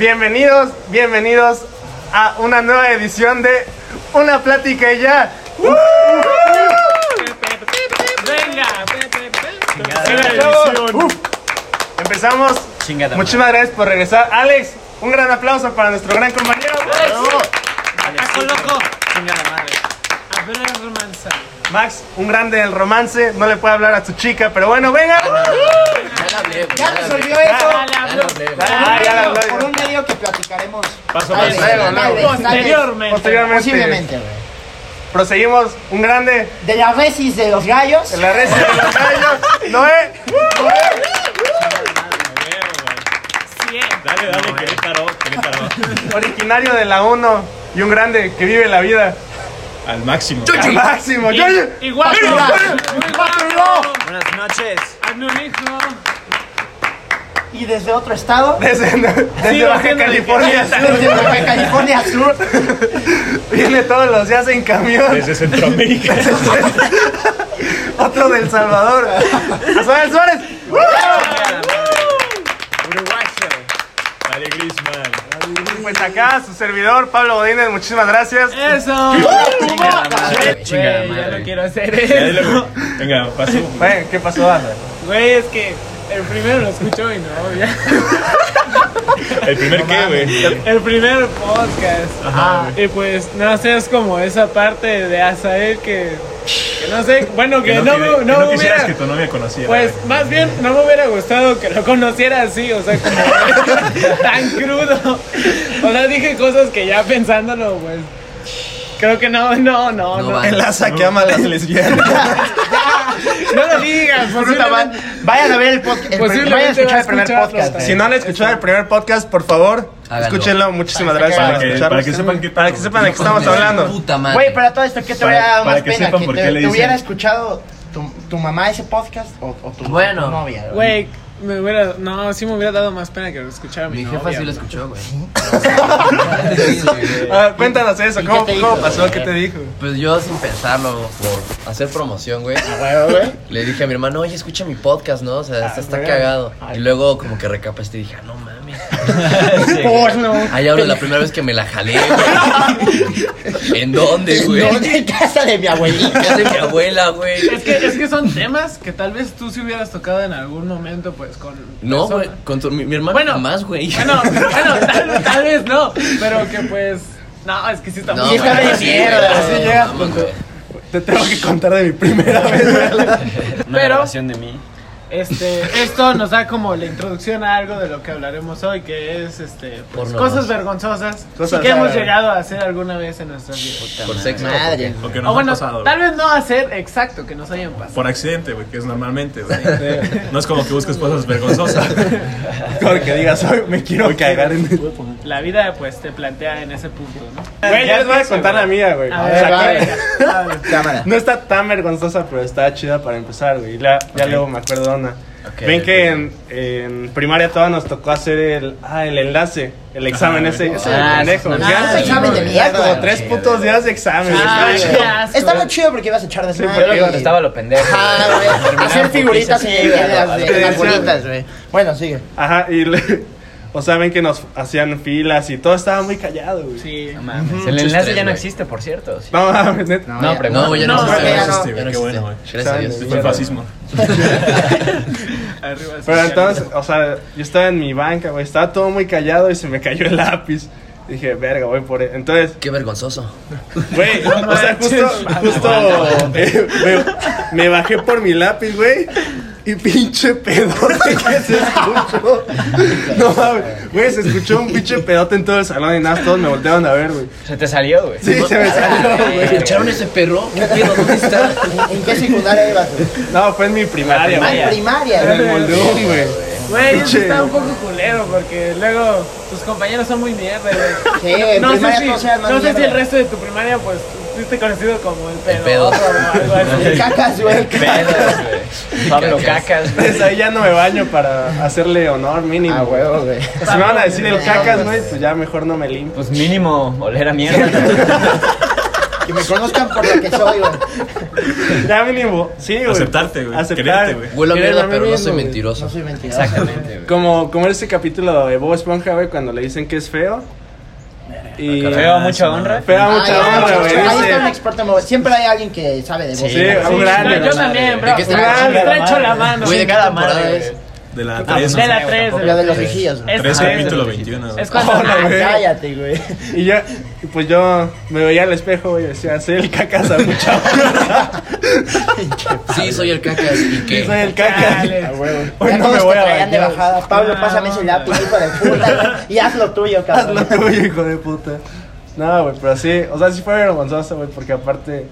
Bienvenidos, bienvenidos a una nueva edición de Una Plática y ya. Venga. Venga, chavos. Uf. Empezamos. Chingada. Muchísimas gracias por regresar. Alex, un gran aplauso para nuestro gran compañero. Loco. Chingada madre. A ver el romance. Max, un grande del romance. No le puede hablar a su chica, pero bueno, venga. Ya resolvió hablé. eso. Por un medio que platicaremos. Paso. Posteriormente. Posteriormente. Posiblemente, güey. Proseguimos. Un grande. De la resis de los gallos. En la red de los gallos. Noé. Cien. Dale, dale, Querétaro, Querétaro. Originario de la 1. Y un grande que vive la vida. Al máximo. Al máximo. Yo- yo- Igual. Buenas noches. Hazme un hijo. Y desde otro estado. Desde, desde Sí, Baja California Desde Baja California Sur. viene todos los días en camión. Desde Centroamérica. Otro del Salvador. Azael Suárez. Pues acá su servidor Pablo Godínez, muchísimas gracias. Eso. Chingada madre. Chingada ya no quiero hacer eso. Venga. Bueno, ¿qué pasó, Ana? Güey, es que el primero lo escuchó y no, ya. ¿El primer qué, güey? El primer podcast. Ajá, Y pues, no sé, es como esa parte de Azael que, que no sé, bueno, que, Que no, no, me- que- no hubiera, que tu novia conociera. pues más bien no me hubiera gustado que lo conociera así, o sea, como tan crudo. O sea, dije cosas que ya pensándolo, pues, creo que no, no, no, No. Enlaza que ama a las lesbianas. No lo digas, posiblemente. Vayan a ver el podcast. Vayan a escuchar el primer podcast. también. Si no han escuchado el primer podcast, por favor, Háganlo. escúchenlo. Muchísimas Para gracias que- por Para que, escucharlo. para que sepan qué Para que sepan de qué estamos hablando. Puta madre. Güey, para todo esto, ¿qué te hubiera dado para más que pena? sepan ¿Que por te, qué le te dicen. hubiera escuchado tu, tu mamá ese podcast o, o tu, Bueno. tu novia? Güey, me hubiera, no, sí me hubiera dado más pena que lo escuchara mi, Mi jefa novia, sí lo escuchó, güey. Ah, cuéntanos eso, ¿Y ¿cómo, qué te cómo dijo? pasó? ¿Qué te dijo? Pues yo sin pensarlo, por hacer promoción, güey. Güey. Le dije a mi hermano, oye, escucha mi podcast, ¿no? O sea, este está cagado. Y luego como que recapacité y dije, ah, no mames. Porno. Ahí hablo la primera vez que me la jalé, güey. ¿En dónde, güey? ¿Dónde? En casa de mi abuelita. Ya de mi abuela, güey. Es que, es que son temas que tal vez tú sí hubieras tocado en algún momento, pues, con. No, güey. Con tu- mi, mi hermano Bueno, jamás, güey. Bueno, bueno tal, tal vez no, pero que pues. No, es que sí está No, muy está de sí, mierda, así llegas con tu-. Te tengo que contar de mi primera vez. Una Pero- grabación de mí. Este, esto nos da como la introducción a algo de lo que hablaremos hoy, que es este pues, Porno cosas vergonzosas Cosas que hemos raras. llegado a hacer alguna vez en nuestras vidas. Por sexo. ¿o por Madre. qué? Lo que O nos bueno, ha pasado. tal vez no hacer exacto que nos hayan pasado. Por accidente, güey, que es normalmente, güey. No es como que busques cosas vergonzosas. Porque digas, hoy me quiero cagar en el... La vida pues te plantea en ese punto, ¿no? Güey, ya les voy a contar la mía, güey. A O ver, sea, va. que- a ver. Cámara. No está tan vergonzosa, pero está chida para empezar, güey. Ya, ya luego me acuerdo de una. Ok, Ven que en, en primaria toda nos tocó hacer el, ah, el enlace, el examen ese, güey. ese Ah, pendejo. ese- ya, ese examen de mierda, como tres putos días de examen. Ah. Está muy chido porque ibas a echar de Sí, porque y- contestaba lo pendejo. Ajá, güey. Hacer figuritas y las, de- güey. Bueno, sigue. Ajá, y le- o sea, ven que nos hacían filas y todo estaba muy callado, güey. Sí. No mames. El enlace estrés, ya no güey. existe, por cierto. Sí. No, mames, neta. No, ya- pregunta. No, güey, ya no, No, existe. ya no. existe, Qué ya no bueno, güey. Gracias a Dios. Sí, Fue el fascismo. Arriba el Pero entonces, o sea, yo estaba en mi banca, güey, estaba todo muy callado y se me cayó el lápiz. Dije, verga, voy por él. Entonces, Qué vergonzoso. güey, o sea, justo, justo eh, me, me bajé por mi lápiz, güey. Y pinche pedote que se escuchó. No mames, güey, se escuchó un pinche pedote en todo el salón y nada, todos me voltearon a ver, güey. Se te salió, güey. Sí, se me salió, güey. ¿Escucharon ese perro? ¿Qué pedo? ¿Dónde está? ¿En qué secundaria ibas? güey? No, fue en mi primaria, Ah, güey. en primaria, En el güey. moldón, güey. Güey, eso está un poco culero porque luego tus compañeros son muy mierda, güey. Sí, en no sé, si, más no sé si el resto de tu primaria, pues, fuiste conocido como el pedo. pedo. o algo así. Cacas, güey. Pedos, güey. Pablo Cacas. Pues ahí ya no me baño para hacerle honor mínimo. Ah, huevo, güey. Si me van a decir el cacas, güey, pues ya mejor no me limpio. Pues mínimo, oler a mierda. Que me conozcan por lo que soy, güey. Ya mínimo, sí, güey. Aceptarte, güey. Aceptar. Quererte, güey. Huelo a mierda, a pero no mismo, soy güey. mentiroso. No soy mentiroso. Exactamente, güey. Como, como ese capítulo de Bob Esponja, güey, cuando le dicen que es feo. Y... Feo, mucha honra. Feo, mucha honra, güey. Ahí está un experto. Siempre hay alguien que sabe de voz. Sí, un grande. Yo también, bro. ¿De echo la mano. Güey, ¿de Cada es? De la De 3. la 3. Lo de los. Es 3 tres, capítulo güey. 21. Es cuando. Ah, cállate, güey. Y yo, y pues yo me veía al espejo, güey, y decía, soy el cacas a mucha. Sí, soy el cacas. ¿Y Sí, qué? soy el cacas. Hoy ya no me voy a traían de bañar. bajada. Pablo, pásame ese lápiz, hijo de puta. güey, Y haz lo tuyo, Haz cabrón. lo tuyo, hijo de puta. No, güey, pero sí, o sea, sí fue vergonzoso, güey, porque aparte,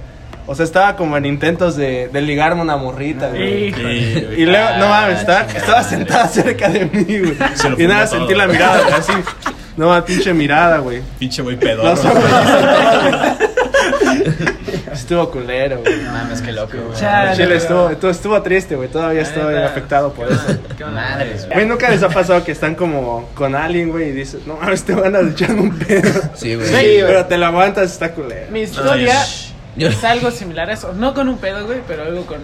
o sea, estaba como en intentos de, de ligarme una morrita, güey. Sí, Y luego, no mames, estaba, estaba sentada cerca de mí, güey. Y nada, sentí la mirada, güey, así. No, pinche mirada, güey. Pinche güey pedorro. Los ojos. Estuvo culero, güey. Mames, qué loco, güey. Chale. Chile estuvo, estuvo, estuvo triste, güey. Todavía estoy afectado por eso. Madres, güey. Güey, nunca les ha pasado que están como con alguien, güey, y dices, no mames, te van a echar un pedo. Sí, güey. Sí, pero te lo aguantas, está culero. Mi historia Yo- es algo similar a eso. No con un pedo, güey, pero algo con.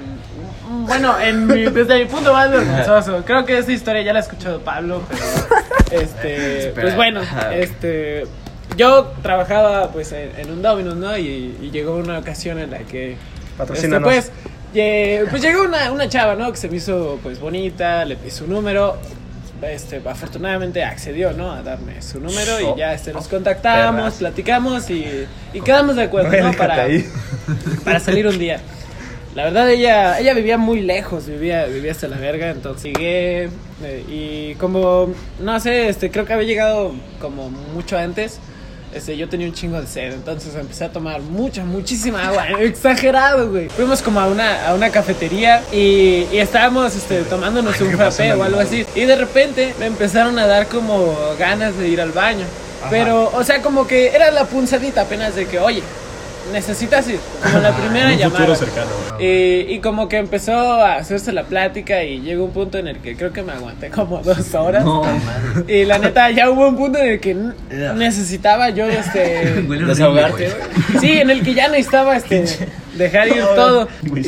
Bueno, en mi- desde mi punto más vergonzoso. Creo que esta historia ya la ha escuchado Pablo, pero. Este. Pues bueno, este. Yo trabajaba pues en, en un Domino's, ¿no? Y, y llegó una ocasión en la que. Este, pues, pues llegó una, una chava, ¿no? Que se me hizo pues bonita, le pedí su número. Este, afortunadamente accedió, ¿no? A darme su número y ya este, nos contactamos, platicamos y, y quedamos de acuerdo, ¿no? Para, para salir un día. La verdad ella ella vivía muy lejos, vivía vivía hasta la verga, entonces llegué eh, y como no sé, este creo que había llegado como mucho antes. Este, yo tenía un chingo de sed, entonces empecé a tomar mucha, muchísima agua, exagerado, güey. Fuimos como a una, a una cafetería y, y estábamos este, tomándonos un frappé o algo así. Y de repente me empezaron a dar como ganas de ir al baño. Pero, o sea, como que era la punzadita apenas de que, oye, necesitas ir. Como la primera Un llamada. futuro cercano. Y, y como que empezó a hacerse la plática y llegó un punto en el que creo que me aguanté como dos horas. Y la neta, ya hubo un punto en el que necesitaba yo este Desahogarte. Sí, en el que ya necesitaba este dejar ir todo. Y,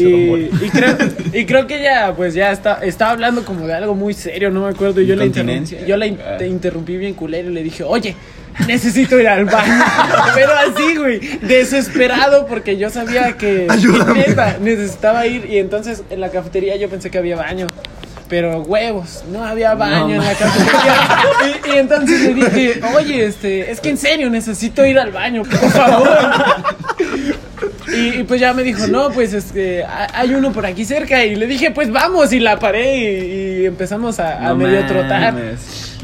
y creo, y creo que ella pues ya está, estaba hablando como de algo muy serio, no me acuerdo. Y yo, la, interrumpí, yo la in- Ah. te interrumpí bien culero y le dije, oye. Necesito ir al baño. Pero así, güey. Desesperado porque yo sabía que neta, necesitaba ir. Y entonces en la cafetería yo pensé que había baño. Pero huevos, no había baño en la cafetería. Y, y entonces le dije, oye, este, es que en serio necesito ir al baño, por favor. Y, y pues ya me dijo, no, pues este, ha- hay uno por aquí cerca. Y le dije, pues vamos. Y la paré y, y empezamos a, a medio trotar.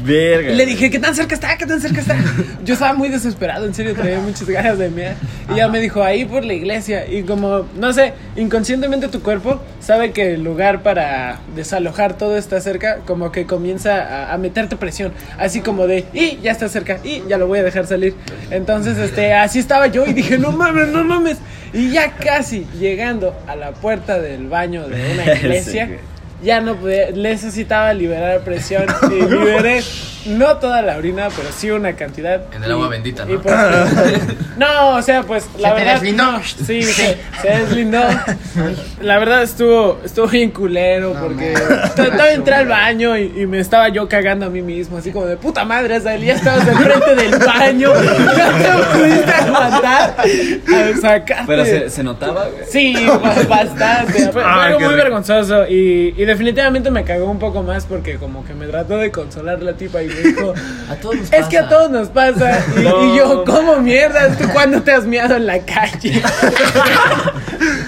Verga. Y le dije, ¿qué tan cerca está? ¿Qué tan cerca está? Yo estaba muy desesperado, en serio, traía muchas ganas de mear. Y ella me dijo, ahí por la iglesia. Y como, no sé, inconscientemente tu cuerpo sabe que el lugar para desalojar todo está cerca, como que comienza a, a meterte presión. Así como de, y ya está cerca, y ya lo voy a dejar salir. Entonces, este, así estaba yo y dije, no mames, no mames. Y ya casi llegando a la puerta del baño de una iglesia. Ya no podía, necesitaba liberar presión y liberé no toda la orina, pero sí una cantidad. En el Y- agua bendita, ¿no? pues- no, o sea, pues la ¿Se te verdad. deslindó? no, sí, se, se deslindó. La verdad estuvo, estuvo bien culero porque trataba de entrar al baño y, y me estaba yo cagando a mí mismo, así como de puta madre, Azael, ya estabas enfrente del baño, ya te pudiste aguantar a sacarte. Pero se, se notaba, güey. Sí, ba- bastante. Fue, fue Ah, algo muy rico. vergonzoso y, y definitivamente me cagó un poco más porque como que me trató de consolar la tipa y me dijo, A todos nos es que a todos nos pasa. Y, y yo, ¿cómo mierda? ¿Tú cuándo te has miado en la calle?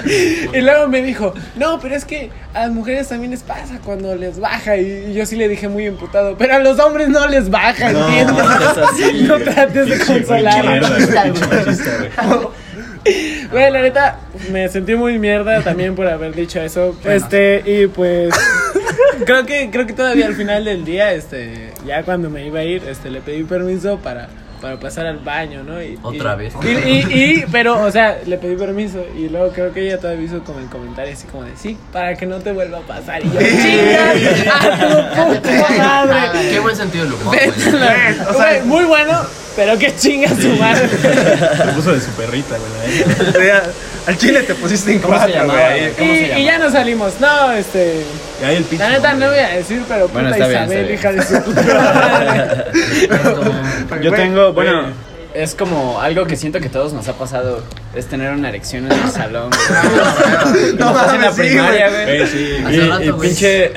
y luego me dijo, no, pero es que a las mujeres también les pasa cuando les baja. Y, y yo sí le dije muy emputado, pero a los hombres no les baja, ¿entiendes? es así, no güey. trates de consolar. Güey, la neta, me sentí muy mierda también por haber dicho eso. Este, y pues. Creo que, creo que todavía al final del día, este, ya cuando me iba a ir, este, le pedí permiso para, para pasar al baño, ¿no? Y, Otra y- vez. Y, y, y- pero, o sea, le pedí permiso y luego creo que ella todavía hizo como el comentario así como de sí, para que no te vuelva a pasar. Y yo, chingas a tu puta madre. Qué buen sentido del humor, Vete a güey. la- Güey, muy bueno. Pero que chinga su madre. Se puso de su perrita, güey. neta. Al chile te pusiste en ¿Cómo se cuatro, güey. ¿Cómo se Y, y llama? ya nos salimos. No, este. Y ahí el pinche. La neta no voy a decir, pero Bueno, puta bien, Isabel, está hija de su puta madre. Yo tengo, bueno, es como algo que siento que todos nos ha pasado, es tener una erección en el salón. güey. No Estás en la sí, primaria, güey. güey. Sí. Y, rato, y pinche...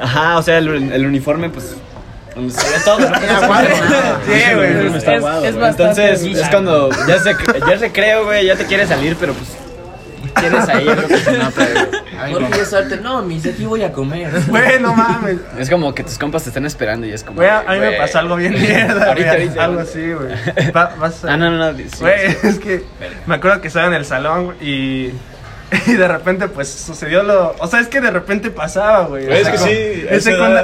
Ajá, o sea, el, el uniforme, pues... Donde se ve todo, ¿no? Sí, güey. Es, es- es. Entonces, es cuando ya se, ya recreo, güey, ya te quieres salir, pero pues... Tienes ahí algo que se nota, güey. Salte, no, mis, aquí voy a comer. Güey, no mames. Es como que tus compas te están esperando y es como... Güey, a a mí me pasó algo bien mierda. Ahorita. Algo así, güey. Va- vas a- Ah, no, no, no. Güey, sí. es que me acuerdo que estaba en el salón güey, y, y de repente pues sucedió lo... O sea, es que de repente pasaba, güey. es sea, que sí,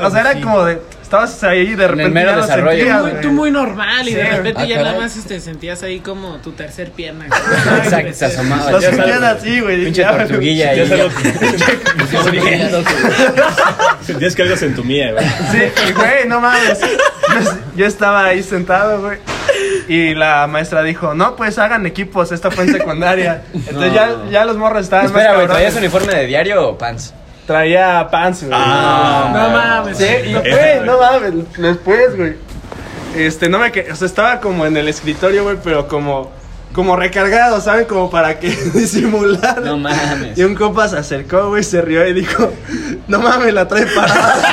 o sea, era sí. como de... Estabas ahí de el repente mero ya lo sentías, Tú muy, güey. tú muy normal y de repente Ah, ya nada más te sentías ahí como tu tercer pierna. Exacto, se asomaba. Sabes, sentías así, güey. Pinche tortuguilla ahí. Sentías que algo se entumía, güey. Sí, güey, no mames. Yo, estaba ahí sentado, güey. Y la maestra dijo, no, pues hagan equipos, esta fue en secundaria. Entonces ya, ya los morros estaban Espera, güey. ¿traías uniforme de diario o pants? Traía pants, güey. Ah. No mames. Sí, y güey, no mames, después, güey. Este, no me que, o sea, estaba como en el escritorio, güey, pero como como recargado, ¿saben? Como para que disimular. No mames. Y un compa se acercó, güey, se rió y dijo, "No mames, la trae parada."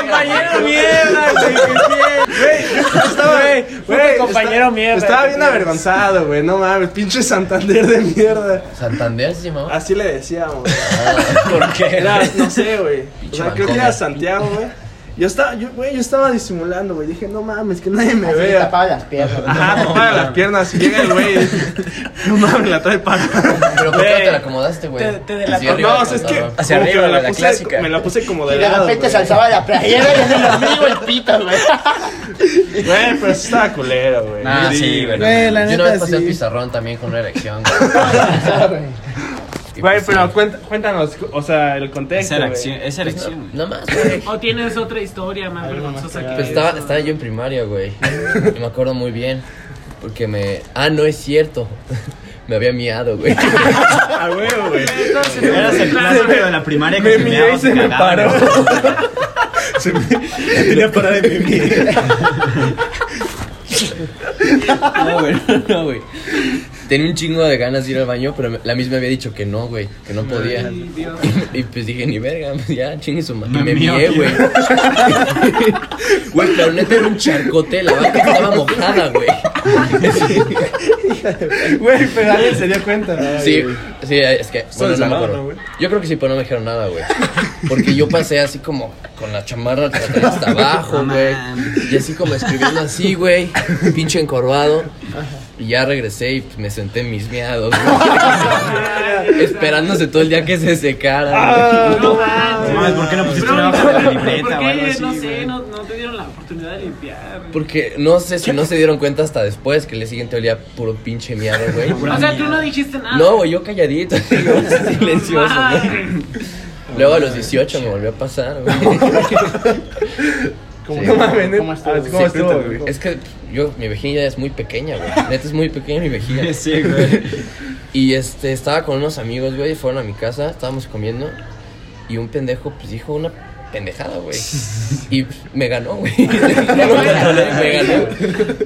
compañero mierda, güey. Güey, compañero esta- mierda, Estaba bien tienes. avergonzado, güey, no mames, pinche Santander de mierda. Santander se llamaba. Así le decíamos. ¿Por qué? Era, no sé, güey. O sea, creo que era Santiago, güey. Yo estaba, yo, güey, yo estaba disimulando, güey. Dije, no mames, que nadie me Así vea. tapaba las piernas. Ajá, tapaba las piernas y llega el güey. No mames, la trae para. Pero ¿por qué no te la acomodaste, güey? Te- te delató. No, del o sea, es que. Hacia arriba, me la la puse, clásica. Me la puse como de Y de lado. repente se alzaba la playera y en el ombligo el pito, güey. Güey, pero sí estaba culero, güey. Ah, sí, güey. Yo una vez pasé el pizarrón también con una erección. güey. Güey, pues, pero sí. cuenta- cuéntanos, o sea, el contexto. Esa güey. erección, esa erección. No más, güey. O tienes otra historia más vergonzosa que Pues estaba, estaba yo en primaria, güey. Y me acuerdo muy bien. Porque me. Ah, no es cierto. Me había miado, güey. A huevo, güey. Eras el clásico de la primaria Me que se miré meaba, y se me paró. Se me- tenía parada de mimir. No, güey, no, güey. Tenía un chingo de ganas de ir al baño, pero me- la misma había dicho que no, güey, que no podía. Ay. Y, y pues dije, ni verga, ya, chingue su madre. Y Me mié, güey. Güey, pero neta era un charcote, la vaca estaba mojada, güey. Güey, pero alguien se dio cuenta. Sí, sí, es que. Bueno, no me acuerdo. ¿no? Yo creo que sí, pero no me dijeron nada, güey. Porque yo pasé así como con la chamarra hasta abajo, No güey. Y así como escribiendo así, güey. Pinche encorvado. Y ya regresé y pues, me senté en mis miados, güey. Esperándose todo el día que se secara. Ah, No No mames. ¿por qué no pusiste una hoja de la ¿Por libreta o algo así? No sé, güey? no, no te dieron la oportunidad de limpiar. Porque no sé si no se dieron cuenta hasta después que el día siguiente olía puro pinche miado, güey. O sea, tú no dijiste nada. No, güey, yo calladito, digo, silencioso, güey. Mames. Luego a los 18 me volvió a pasar, güey. Como Sí. no mames, ¿Cómo? Ah, Sí, ¿Cómo estuvo, güey? Es que yo, mi vejiga es muy pequeña, güey. Neta es muy pequeña mi vejiga. Sí, güey. Y este, estaba con unos amigos, güey, fueron a mi casa, estábamos comiendo. Y un pendejo, pues dijo una pendejada, güey. Y me ganó, güey. No lo controlé, me ganó.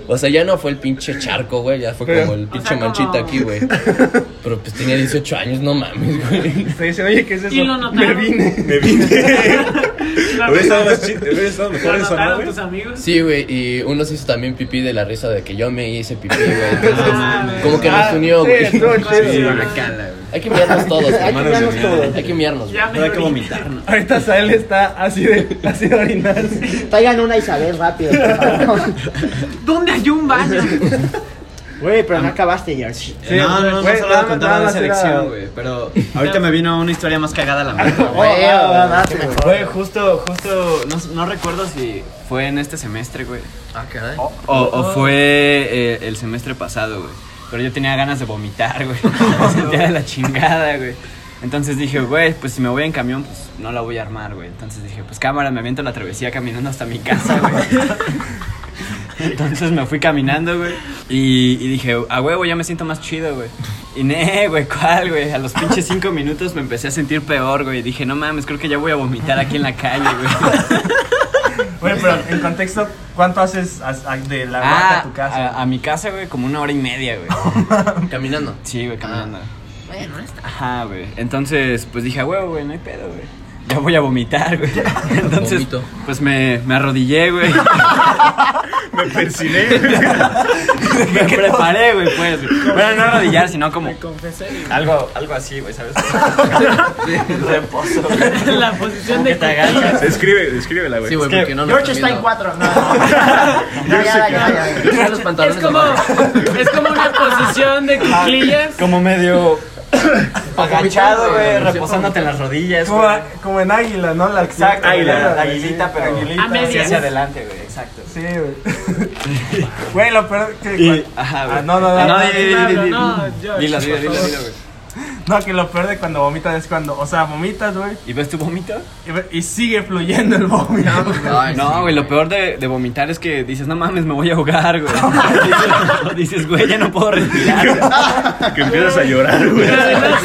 O sea, ya no fue el pinche charco, güey, ya fue como el pinche sea, como- manchita aquí, güey. Pero pues tenía 18 años, no mames, güey. Te dicen, oye, ¿qué es eso? Y lo notaron. Me vine. Me vine. Hubiera estado más chido. Hubiera estado mejor eso, ¿no, güey? tus amigos. Sí, güey, y uno se hizo también pipí de la risa de que yo me hice pipí, güey. Entonces, Ah, como que nos Ah, unió, sí, güey. Sí, cala, güey. Hay que mirarnos todos, Hay que hermanos. mirarnos todos. Hay que güey. Ya me hay que vomitar. Ahorita Sael está así de, así de orinar. Traigan una Isabel rápido, por favor. ¿Dónde hay un baño? Güey, pero no acabaste, George. Sí, no, no, no, no solo nada de contar nada de más esa era- elección, güey. Pero ahorita me vino una historia más cagada a la mente. Oh, ah, mejor. Güey, justo, justo, no, no recuerdo si fue en este semestre, güey. Ah, caray. O, o fue eh, el semestre pasado, güey. Pero yo tenía ganas de vomitar, güey. Me sentía de la chingada, güey. Entonces dije, güey, pues si me voy en camión, pues no la voy a armar, güey. Entonces dije, pues cámara, me aviento la travesía caminando hasta mi casa, güey. Entonces me fui caminando, güey. Y, dije, a huevo, ya me siento más chido, güey. Y ne, güey, ¿cuál, güey? A los pinches cinco minutos me empecé a sentir peor, güey. Dije, no mames, creo que ya voy a vomitar aquí en la calle, güey. Güey, pero en contexto, ¿cuánto haces a- a- de la Huaca Ah, a tu casa? A, a mi casa, güey, como una hora y media, güey. Caminando. Sí, güey, caminando. Bueno, está. Ajá, güey. Entonces, pues dije, a huevo, güey, no hay pedo, güey. Ya voy a vomitar, güey. Entonces, Vomito. pues me, me arrodillé, güey. Me persiné. me preparé, güey, pues. güey. Bueno, no arrodillar, sino como Me confesé. algo, algo así, güey, ¿sabes? Reposo, güey. En la posición de que te agachas. Describe, descríbela, güey. Sí, güey, que porque no George está en cuatro. No, no. Ya, ya, ya, ya, ya. Trae los pantalones Es como, es como una posición de cuclillas. Como medio agachado, güey, reposándote en las rodillas, Como, güey. como en águila, ¿no? La Exacto, águila, la, aguilita, pero aguilita. A medias. sí hacia adelante, güey, exacto. Sí, güey. Güey, lo peor que. Y, ajá, güey. Ah, no, no, no. Ah, no, Dilo, dilo, dilo, güey. No, que lo peor de cuando vomitas es cuando, o sea, vomitas, güey, ¿Y ves tu vómito? y, sigue fluyendo el vómito. No, sí, güey, lo peor de, de vomitar es que dices, no mames, me voy a ahogar, güey. dices, güey, ya no puedo respirar. Que empiezas a llorar, güey. Pero además,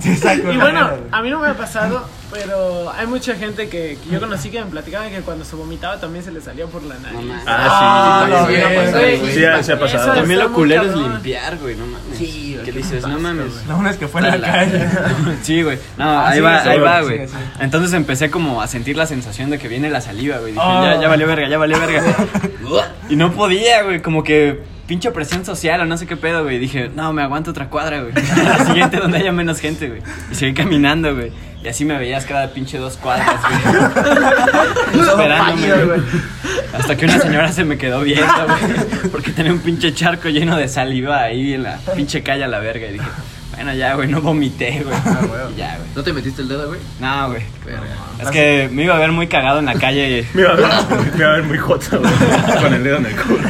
Sí, sí. Y bueno, a mí no me ha pasado, pero hay mucha gente que, que yo conocí que me platicaba que cuando se vomitaba también se le salía por la nariz. Ah, sí. Ah, Sí, ves. pasar, güey. Sí, se ha pasado. Eso También lo culero es limpiar, güey, no mames. Sí, güey, Que qué dices, no mames. güey. Lo bueno es que fue en la calle. Sí, güey. No, Ah, ahí va, ahí va, güey. Entonces empecé como a sentir la sensación de que viene la saliva, güey. Dije, Oh. ya, ya valió verga, ya valió verga. y no podía, güey, como que pinche presión social o no sé qué pedo, güey. Dije, no, me aguanto otra cuadra, güey. La siguiente donde haya menos gente, güey. Y seguí caminando, güey. Y así me veías cada pinche dos cuadras, güey. Esperándome, güey. Hasta que una señora se me quedó viendo, güey. Porque tenía un pinche charco lleno de saliva ahí en la pinche calle a la verga. Y dije, bueno, ya, güey, no vomité, güey. Y ya, güey. ¿No te metiste el dedo, güey? No, güey. Es que me iba a ver muy cagado en la calle. Me iba a ver, me iba a ver muy joto, güey. Con el dedo en el culo.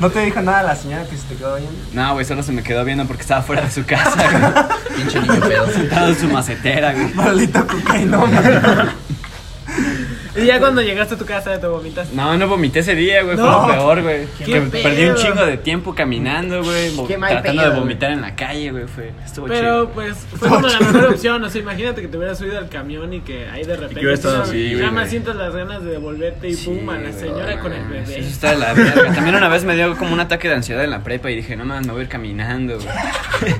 ¿No te dijo nada la señora que se te quedó viendo? No, güey, solo se me quedó viendo porque estaba fuera de su casa, güey. Pinche niño pedo. Sentado en su macetera, güey. Maldito cocaína. Y ya cuando llegaste a tu casa te vomitas. No, no vomité ese día, güey. No. Fue lo peor, güey. Qué Que pedo. perdí un chingo de tiempo caminando, güey. Tratando pedo, de vomitar en la calle, güey. Fue, estuvo Pero chido. pues fue como la mejor opción, o sea, imagínate que te hubieras subido al camión y que ahí de repente así, ya más sientes las ganas de devolverte y Sí, pum a la señora no con el bebé. Eso está de la verga. También una vez me dio como un ataque de ansiedad en la prepa y dije, no mames, me voy a ir caminando, güey.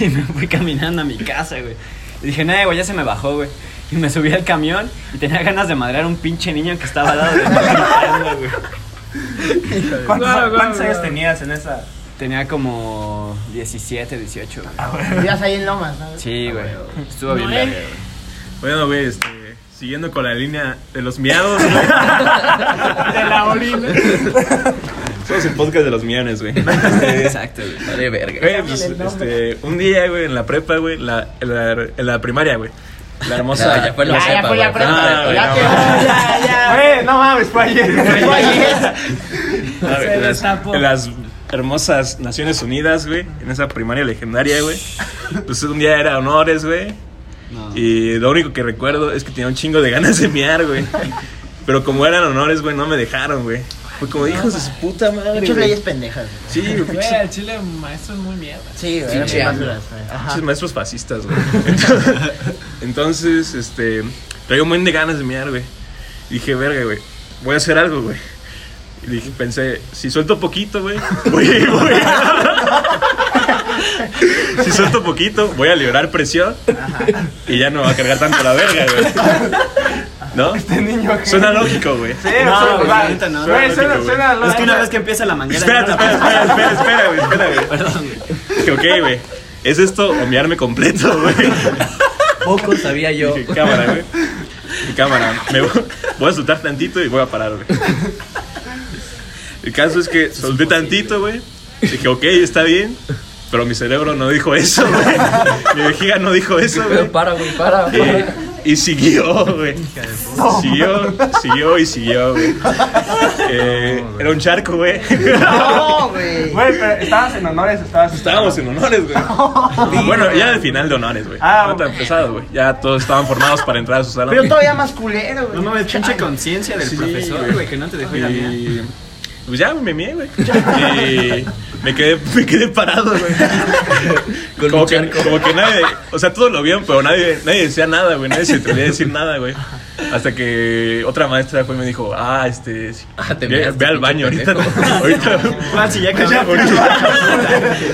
y me fui caminando a mi casa, güey. Y dije, no, güey, ya se me bajó, güey. Y me subí al camión y tenía ganas de madrear a un pinche niño que estaba al lado de mí gritando, güey. ¿Cuántos, Guau, guau, cuántos años guau. tenías en esa? Tenía como 17, 18, güey. Vivías ahí en Lomas, ¿sabes? Sí, güey. Estuvo bien No, verga, eh. güey. Bueno, güey, este. Siguiendo con la línea de los miados, güey. De la orina. Somos el podcast de los mianes, güey. Exacto, güey. Vale, verga. Güey, pues, este, un día, güey, en la prepa, güey, la, en la, en la primaria, güey. La hermosa. No, ya fue la Ya, fue la prepa. Ah, ya no, no. ya, ya. No mames, fue ayer. Fue ayer. Ah, Se en las- destapó. En las hermosas Naciones Unidas, güey. En esa primaria legendaria, güey. Pues un día era honores, güey. Y lo único que recuerdo es que tenía un chingo de ganas de miar, güey. Pero como eran honores, güey, no me dejaron, güey. Fue como hijos de su puta madre. Muchas leyes pendejas. güey. Sí, güey, Güey, al chile maestro es muy mierda. Sí, güey. pinches maestros fascistas, güey. Entonces, este. Traigo un buen de ganas de miar, güey. Dije, verga, güey. Voy a hacer algo, güey. Y dije, pensé, si suelto poquito, güey, voy, voy a... si suelto poquito, voy a liberar presión y ya no va a cargar tanto la verga, güey. ¿No? Este niño. Suena lógico, güey. Sí, No, suena- güey, va- no. Güey, Suena suena, lógico, suena Es que una vez que empieza la manguera. Espérate, no espera, espera, espera, espera, güey, espera, güey. Perdón, güey. Dije, ok, güey. ¿Es esto o miarme completo, güey? Poco sabía yo. Dije, cámara, güey. Mi cámara. Me voy, voy a soltar tantito y voy a parar, güey. El caso es que solté tantito, güey. Dije, ok, está bien. Pero mi cerebro no dijo eso, güey. Mi vejiga no dijo eso, Pero güey. para, güey, para. Eh, Y siguió, güey. Siguió, siguió y siguió, güey. Eh, era un charco, güey. No, güey. Güey, pero estabas en honores, estabas. Estábamos en honores, güey. Bueno, ya al final de honores, güey. Ah, no tan pesado, güey. Ya todos estaban formados para entrar a su salón. Pero todavía más culero, güey. No mames, pinche conciencia del Sí, profesor, güey. que no te dejó ir a miar. Pues ya me mié, güey. Y me quedé, me quedé parado, güey. Como que, como que nadie, o sea, todos lo vieron, pero nadie, nadie decía nada, güey. Nadie se atrevía a decir nada, güey. Hasta que otra maestra fue y me dijo, ah, este, Ah, te ve, ve al baño ahorita. ahorita. Si ya.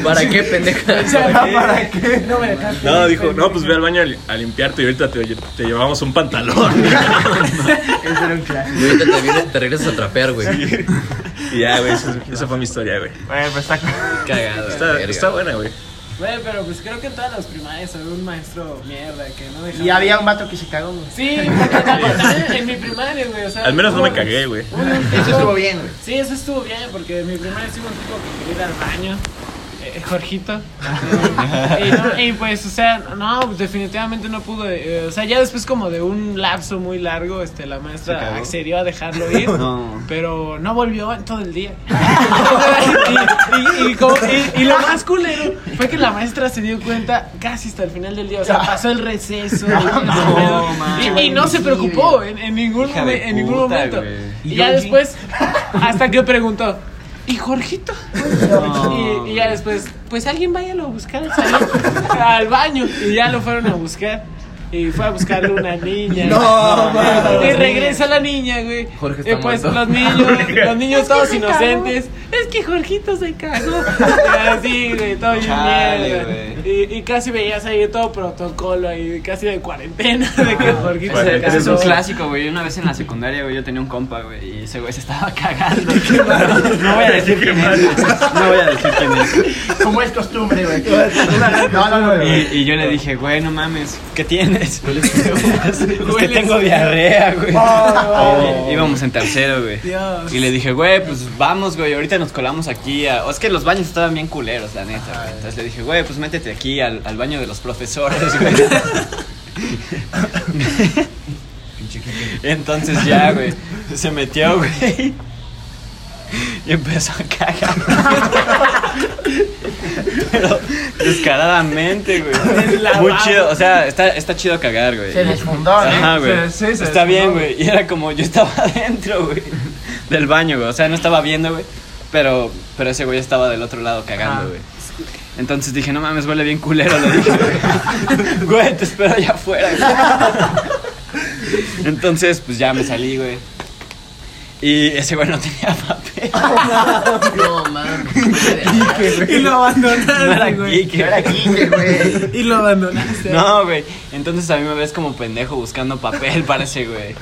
¿Para qué, pendeja? ¿Para qué? No me dejaste. No, dijo, no, pues ve al baño a, li- a limpiarte y ahorita te, te llevamos un pantalón. Ese era un clásico. Y ahorita te, vienes- te regresas a trapear, güey. y ya, güey, esa, esa fue mi historia, güey. Güey, pues está. Cagado. Está, está buena, güey. Güey, pero pues creo que en todas las primarias había un maestro mierda que no dejaba. Y había un vato que se cagó, güey. Sí, porque también- en mi primaria, güey. O sea, Al menos no me cagué, güey. Eso estuvo bien, güey. Sí, eso estuvo bien, porque en mi primaria sí hubo un tipo que quería ir al baño. Eh, Jorgito. y, no, y pues, o sea, no, definitivamente no pudo. eh, o sea, ya después como de un lapso muy largo, este, la ¿Se maestra accedió a dejarlo ir. No. Pero no volvió en todo el día. y, y- y como- y- y lo más culero fue que la maestra se dio cuenta casi hasta el final del día. O sea, pasó el receso. y no se preocupó en, en ningún, en ningún momento. Y ya después, hasta que preguntó. ¿Y Jorgito? No. Y, y ya después, pues alguien váyalo a buscar al salón, al baño. Y ya lo fueron a buscar. Y fue a buscarle una niña. No, Y regresa la niña, güey. Jorge y está pues muerto. los niños, los niños todos inocentes. Es que Jorgito se cagó. Así, güey, todo bien mierda. Y, y casi veías ahí todo protocolo ahí, casi de cuarentena de que Jorgito se es un clásico, güey. Una vez en la secundaria, güey, yo tenía un compa, güey, y ese güey se estaba cagando. No voy a decir quién es. No voy a decir quién es. Como es costumbre, güey. No, no, no. Y, y yo le dije, güey, no mames, ¿qué tienes? es que tengo diarrea, güey. Oh. Íbamos en tercero, güey. Dios. Y le dije, güey, pues vamos, güey, ahorita nos colamos aquí. A... o es que los baños estaban bien culeros, la neta. güey. Entonces le dije, güey, pues métete aquí al, al baño de los profesores, güey. Entonces ya, güey, se metió, güey. Y empezó a cagar. Pero descaradamente, güey. Muy chido, o sea, está, está chido cagar, güey. Se desfundó, ¿no? Ajá, güey. Se Está bien, güey. Y era como yo estaba adentro, güey. Del baño, güey. O sea, no estaba viendo, güey. Pero, pero ese güey estaba del otro lado cagando, güey. Entonces dije, no mames, huele bien culero, le dije. güey. Güey, te espero allá afuera, güey. Entonces, pues ya me salí, güey. Y ese güey no tenía papel. No, mames. Y lo No era abandonaste, güey. Kike, Era Kike, güey. Y lo abandonaste. No, güey. Entonces a mí me ves como pendejo buscando papel, parece, güey.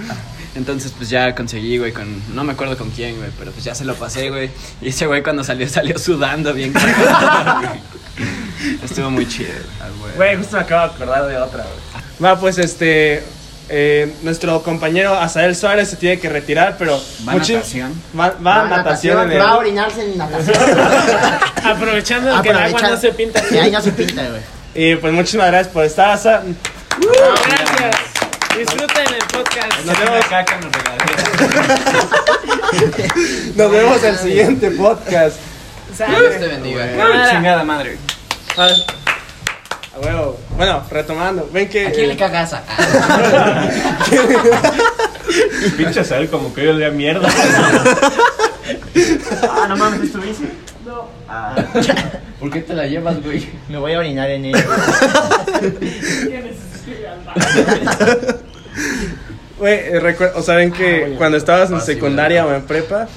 Entonces, pues ya conseguí, güey, con. No me acuerdo con quién, güey, pero pues ya se lo pasé, güey. Y ese güey cuando salió, salió sudando bien. cagado, güey. Estuvo muy chido, güey. Güey, justo me acabo de acordar de otra, güey. Va, pues este. eh, nuestro compañero Azael Suárez se tiene que retirar, pero. ¿Va a muchi- natación? Va, va a natación el. Va a orinarse en natación. Aprovechando que el agua no se pinta. Que ahí no se pinta, güey. Y pues muchísimas gracias por estar. Asa- Gracias. Disfruten el podcast. Nos vemos, nos en el siguiente podcast. Dios te bendiga. Chingada madre. A huevo. Bueno, retomando. Ven que. ¿A quién le cagas? Ah, Pinche Sael como que yo le da mierda. Ah, no mames, ¿es tu bici? ¿Por qué te la llevas, güey? Me voy a orinar en él. Güey, eh, recuer- o sea, ven que cuando estabas en secundaria o en prepa,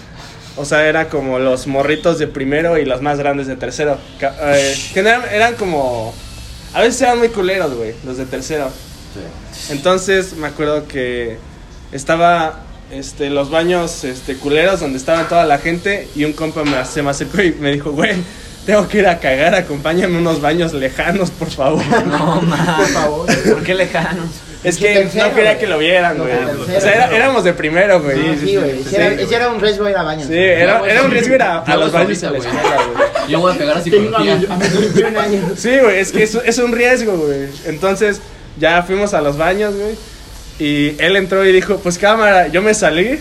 o sea, era como los morritos de primero y los más grandes de tercero. Eh, general- eran como. A veces eran muy culeros, güey, los de tercero. Entonces me acuerdo que estaba este, los baños este, culeros donde estaba toda la gente y un compa me, se me acercó y me dijo, güey, tengo que ir a cagar, acompáñame a unos baños lejanos, por favor. No, man. Por favor. ¿Por qué lejanos? Es que tercero, no quería güey. que lo vieran, No, güey. tercero. O sea, era- éramos de primero, güey. No, sí, güey. Sí, Ese era- ese era un riesgo ir a baños. Sí, era, era un riesgo ir a, a los baños a la ahorita, escuela, güey. Yo voy a pegar a psicología. a mis 21 años. Sí, güey, es que es, es un riesgo, güey. Entonces, ya fuimos a los baños, güey. Y él entró y dijo, pues cámara, yo me salí.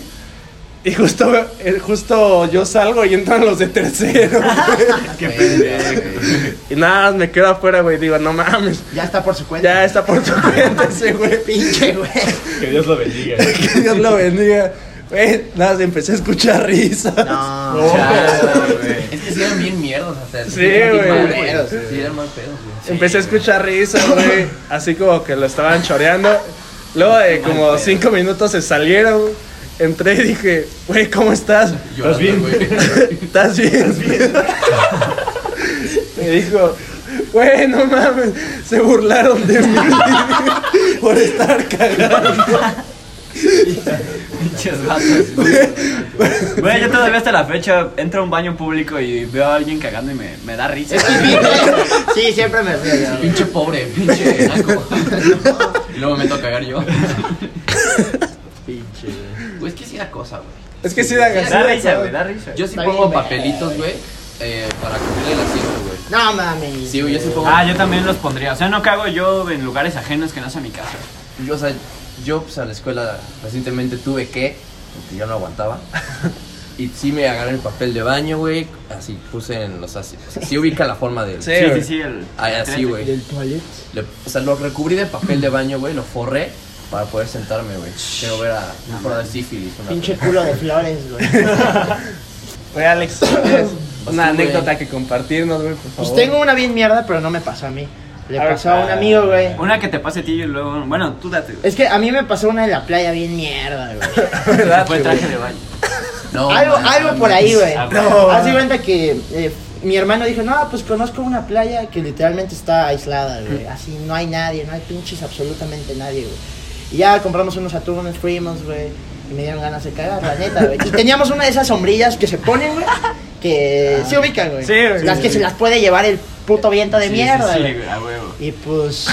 Y justo, eh, justo yo salgo y entran los de tercero. Qué pendejo. y nada, más me quedo afuera, güey. Digo, no mames. Ya está por su cuenta. Ya está por tu cuenta ese güey. Pinche, güey. Que Dios lo bendiga. que Dios lo bendiga. Güey, nada, más empecé a escuchar risas. No. Chale, güey. Es que sí eran bien mierdos hasta Sí, güey. Sí, eran mal pedos, güey. Empecé a escuchar risas, güey. Así como que lo estaban choreando. Luego de como cinco minutos se salieron. Entré y dije, güey, ¿cómo estás? Llorando, güey. ¿Estás bien? Me dijo, güey, no mames, se burlaron de mí por estar cagando. Pinches gatos. Güey, yo todavía hasta la fecha entro a un baño público y veo a alguien cagando y me, me da risa. Sí, siempre me río yo. Pinche pobre, pinche naco. y luego me meto a cagar yo. Da cosa, güey. Es que sí da Da risa, güey, da risa. Yo sí Está pongo bien, papelitos, güey, eh, para cubrir el asiento, güey. No mames. Sí, güey, yo sí pongo. Ah, yo también los pondría. O sea, no cago yo en lugares ajenos que no sea mi casa. Yo, o sea, yo pues a la escuela recientemente tuve que, porque yo no aguantaba. Y sí me agarré el papel de baño, güey. Así puse en los asientos. O sea, sí ubica la forma del. Sí, sí, sí. El, Ah, así, güey. Del toilet. Le- o sea, lo recubrí de papel de baño, güey. Lo forré para poder sentarme, güey. Quiero ver a un por de sífilis. Una Pinche culo de flores, güey. Güey, Alex, ¿tienes una anécdota que compartirnos, güey, por favor. Pues tengo una bien mierda, pero no me pasó a mí. Le A ver, pasó a un amigo, güey. Una que te pase a ti y luego. Bueno, tú date. güey. Es que a mí me pasó una en la playa bien mierda, güey. ¿Verdad, Fue güey? traje de baño. No, algo, algo por ahí, güey. Ah, No. Haz de cuenta que eh, mi hermano dijo, no, pues conozco una playa que literalmente está aislada, güey. Así no hay nadie, no hay pinches absolutamente nadie, güey. Y ya compramos unos atunes, fuimos, güey. Y me dieron ganas de cagar, la neta, güey. Y teníamos una de esas sombrillas que se ponen, güey. Que se ubican, güey. Sí, güey. Las que se las puede llevar el puto viento de Sí, mierda, Sí, güey. sí, güey, a huevo. Y pues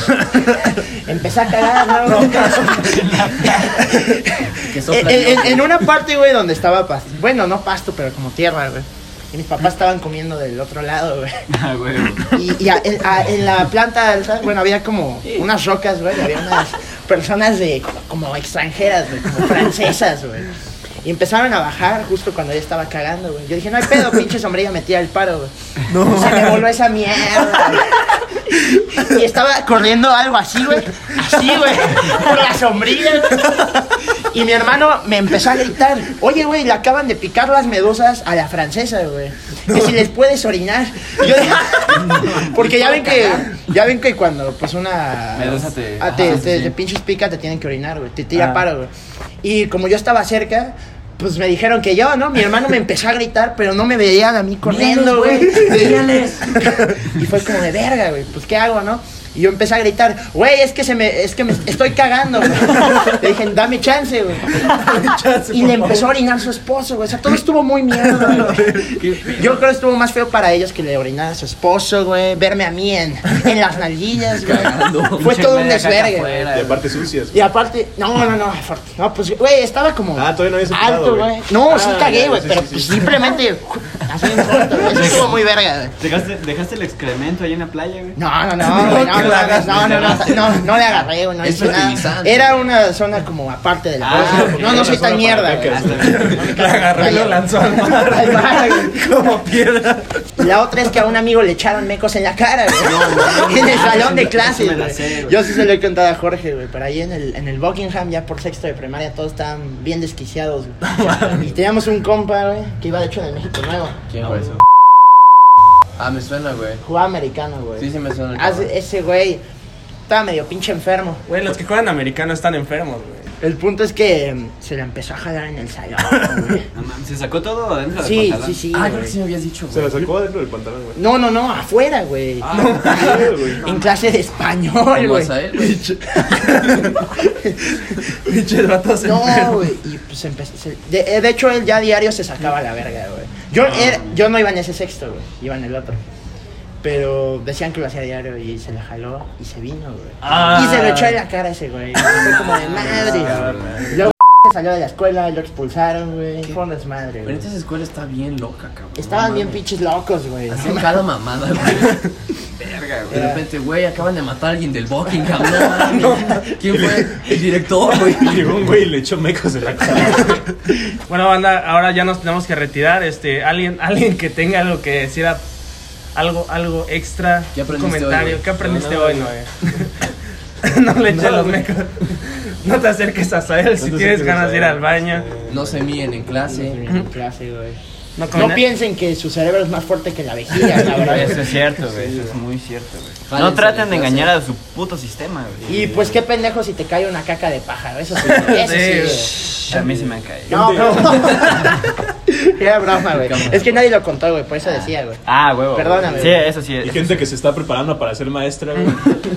empecé a cagar, ¿no? Que en, en- en una parte, güey, donde estaba pasto. Bueno, no pasto, pero como tierra, güey. Y mis papás estaban comiendo del otro lado, güey. A huevo. Y, y a- en, a- en la planta alta, bueno, había como unas rocas, güey. Había unas personas de como extranjeras, güey, como francesas, güey. Y empezaron a bajar justo cuando yo estaba cagando, güey. Yo dije, no hay pedo, pinche sombrilla, me tira el paro, güey. No. Se me voló esa mierda, güey. Y estaba corriendo algo así, güey. Así, güey. Por la sombrilla, güey. Y mi hermano me empezó a gritar, oye, güey, le acaban de picar las medusas a la francesa, güey. Que si les puedes orinar. Y yo dije, porque ya ven que, ya ven que cuando pues una Medusa te- ah, te, ajá, te- sí. te pinches pica, te tienen que orinar, güey. Te tira Ah. paro, güey. Y como yo estaba cerca, pues me dijeron que yo, ¿no? Mi hermano me empezó a gritar, pero no me veían a mí corriendo, güey. Y fue como de verga, güey. Pues, ¿qué hago, no? Y yo empecé a gritar, güey, es que se me, es que me estoy cagando, güey. Le dije, dame chance, güey. Y le empezó a orinar su esposo, güey. O sea, todo estuvo muy mierda, güey. Yo creo que estuvo más feo para ellos que le orinara a su esposo, güey. Verme a mí en, en las nalguillas, güey. Fue todo un desvergue, Y aparte sucias. Y aparte, no, no, no, fuerte. No, pues, güey, estaba como Ah, todavía no alto, güey. No, sí Ah, cagué, güey, sí, pero sí, sí. pues simplemente así en corto, güey. Eso estuvo muy verga, güey. ¿Dejaste, ¿Dejaste el excremento ahí en la playa, güey? No, no, no, güey, no, no, no, no, no, no, no le agarré, güey, no Es hice nada. fertilizante. Era una zona como aparte de la Ah, cosa. ok. No, no soy tan mierda, güey. La agarré y lo lanzó al mar. Al mar, güey. Como piedra. La otra es que a un amigo le echaron mecos en la cara, güey. en el salón de clases, me la güey. sé, güey. Yo sí se lo he contado a Jorge, güey. Pero ahí en el, en el Buckingham, ya por sexto de primaria, todos estaban bien desquiciados, güey. Y teníamos un compa, güey, que iba de hecho en el México Nuevo. ¿Quién fue eso? Ah, me suena, güey. Jugaba americano, güey. Sí, sí me suena. cabrón. ese güey estaba medio pinche enfermo. Güey, los que juegan americano están enfermos, güey. El punto es que mm, se la empezó a jalar en el salón, güey. No mames, ¿Se sacó todo adentro del Sí, pantalón? sí, sí. Ah, güey. creo que sí me habías dicho, Se güey. la sacó dentro del pantalón, güey. No, no, no, afuera, güey. Ah, güey. en clase de español, güey. Güey. Pinches vatos No, güey. Y pues empezó. se- De, de hecho, él ya a diario se sacaba la verga, güey. Yo, Ah. era- yo no iba en ese sexto, güey. Iba en el otro. Pero decían que lo hacía diario y se la jaló y se vino, güey. Ah. Y se lo echó en la cara ese güey. Como de madre. Luego salió de la escuela, lo expulsaron, güey. Fue un desmadre, Pero güey. esta escuela está bien loca, cabrón. Estaban No bien mames. pinches locos, güey. Hacían cada mamada, güey. Verga, De repente, güey, acaban de matar a alguien del Buckingham, no mames. ¿Quién fue? El director, güey. Llegó un güey y le echó mecos en la cara. Bueno, banda, ahora ya nos tenemos que retirar. Este, alguien, alguien que tenga algo que decir, a- algo, algo extra, ¿Qué un aprendiste comentario. hoy, güey? ¿Qué aprendiste No, no, hoy, Noé? no le eches los mecos. No te acerques a él si tienes ganas de ir al baño. No se míen en clase. En clase, güey. No, No piensen que su cerebro es más fuerte que la vejiga, la Eso verdad. es cierto, güey. Eso es muy cierto, güey. No traten de engañar a su puto sistema, güey. Y pues qué pendejo si te cae una caca de pájaro, eso sí, eso sí. güey. A mí se me ha caído. No, pero... Era broma, güey. Es que nadie lo contó, güey, por eso decía, güey. Ah, huevo. Perdóname, Sí, güey. eso sí. Y eso gente que se está preparando para ser maestra, güey.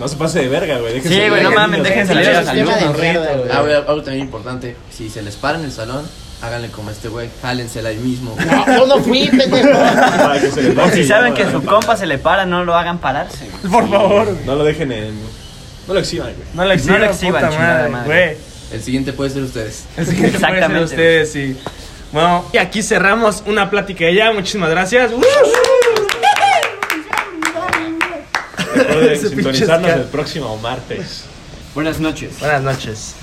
No se pase de verga, güey. déjense Sí, güey, no mames, déjense a los alumnos. güey. Ah, güey, algo también importante. Si se les para en el salón, háganle como este güey. Jálensela ahí mismo. No, yo no fui, pendejo. Para que se les baje Si saben que su compa se le para, no lo hagan pararse, güey. Por favor. No lo dejen en. No lo exhiban, güey. No le exhiban, No le exhiban, puta chingada madre, madre. güey. El siguiente puede ser ustedes. Así que Exactamente. Exactamente. ustedes y bueno, y aquí cerramos una plática de ya. Muchísimas gracias. Recuerden Ese pinche sintonizarnos el próximo martes. Buenas noches. Buenas noches.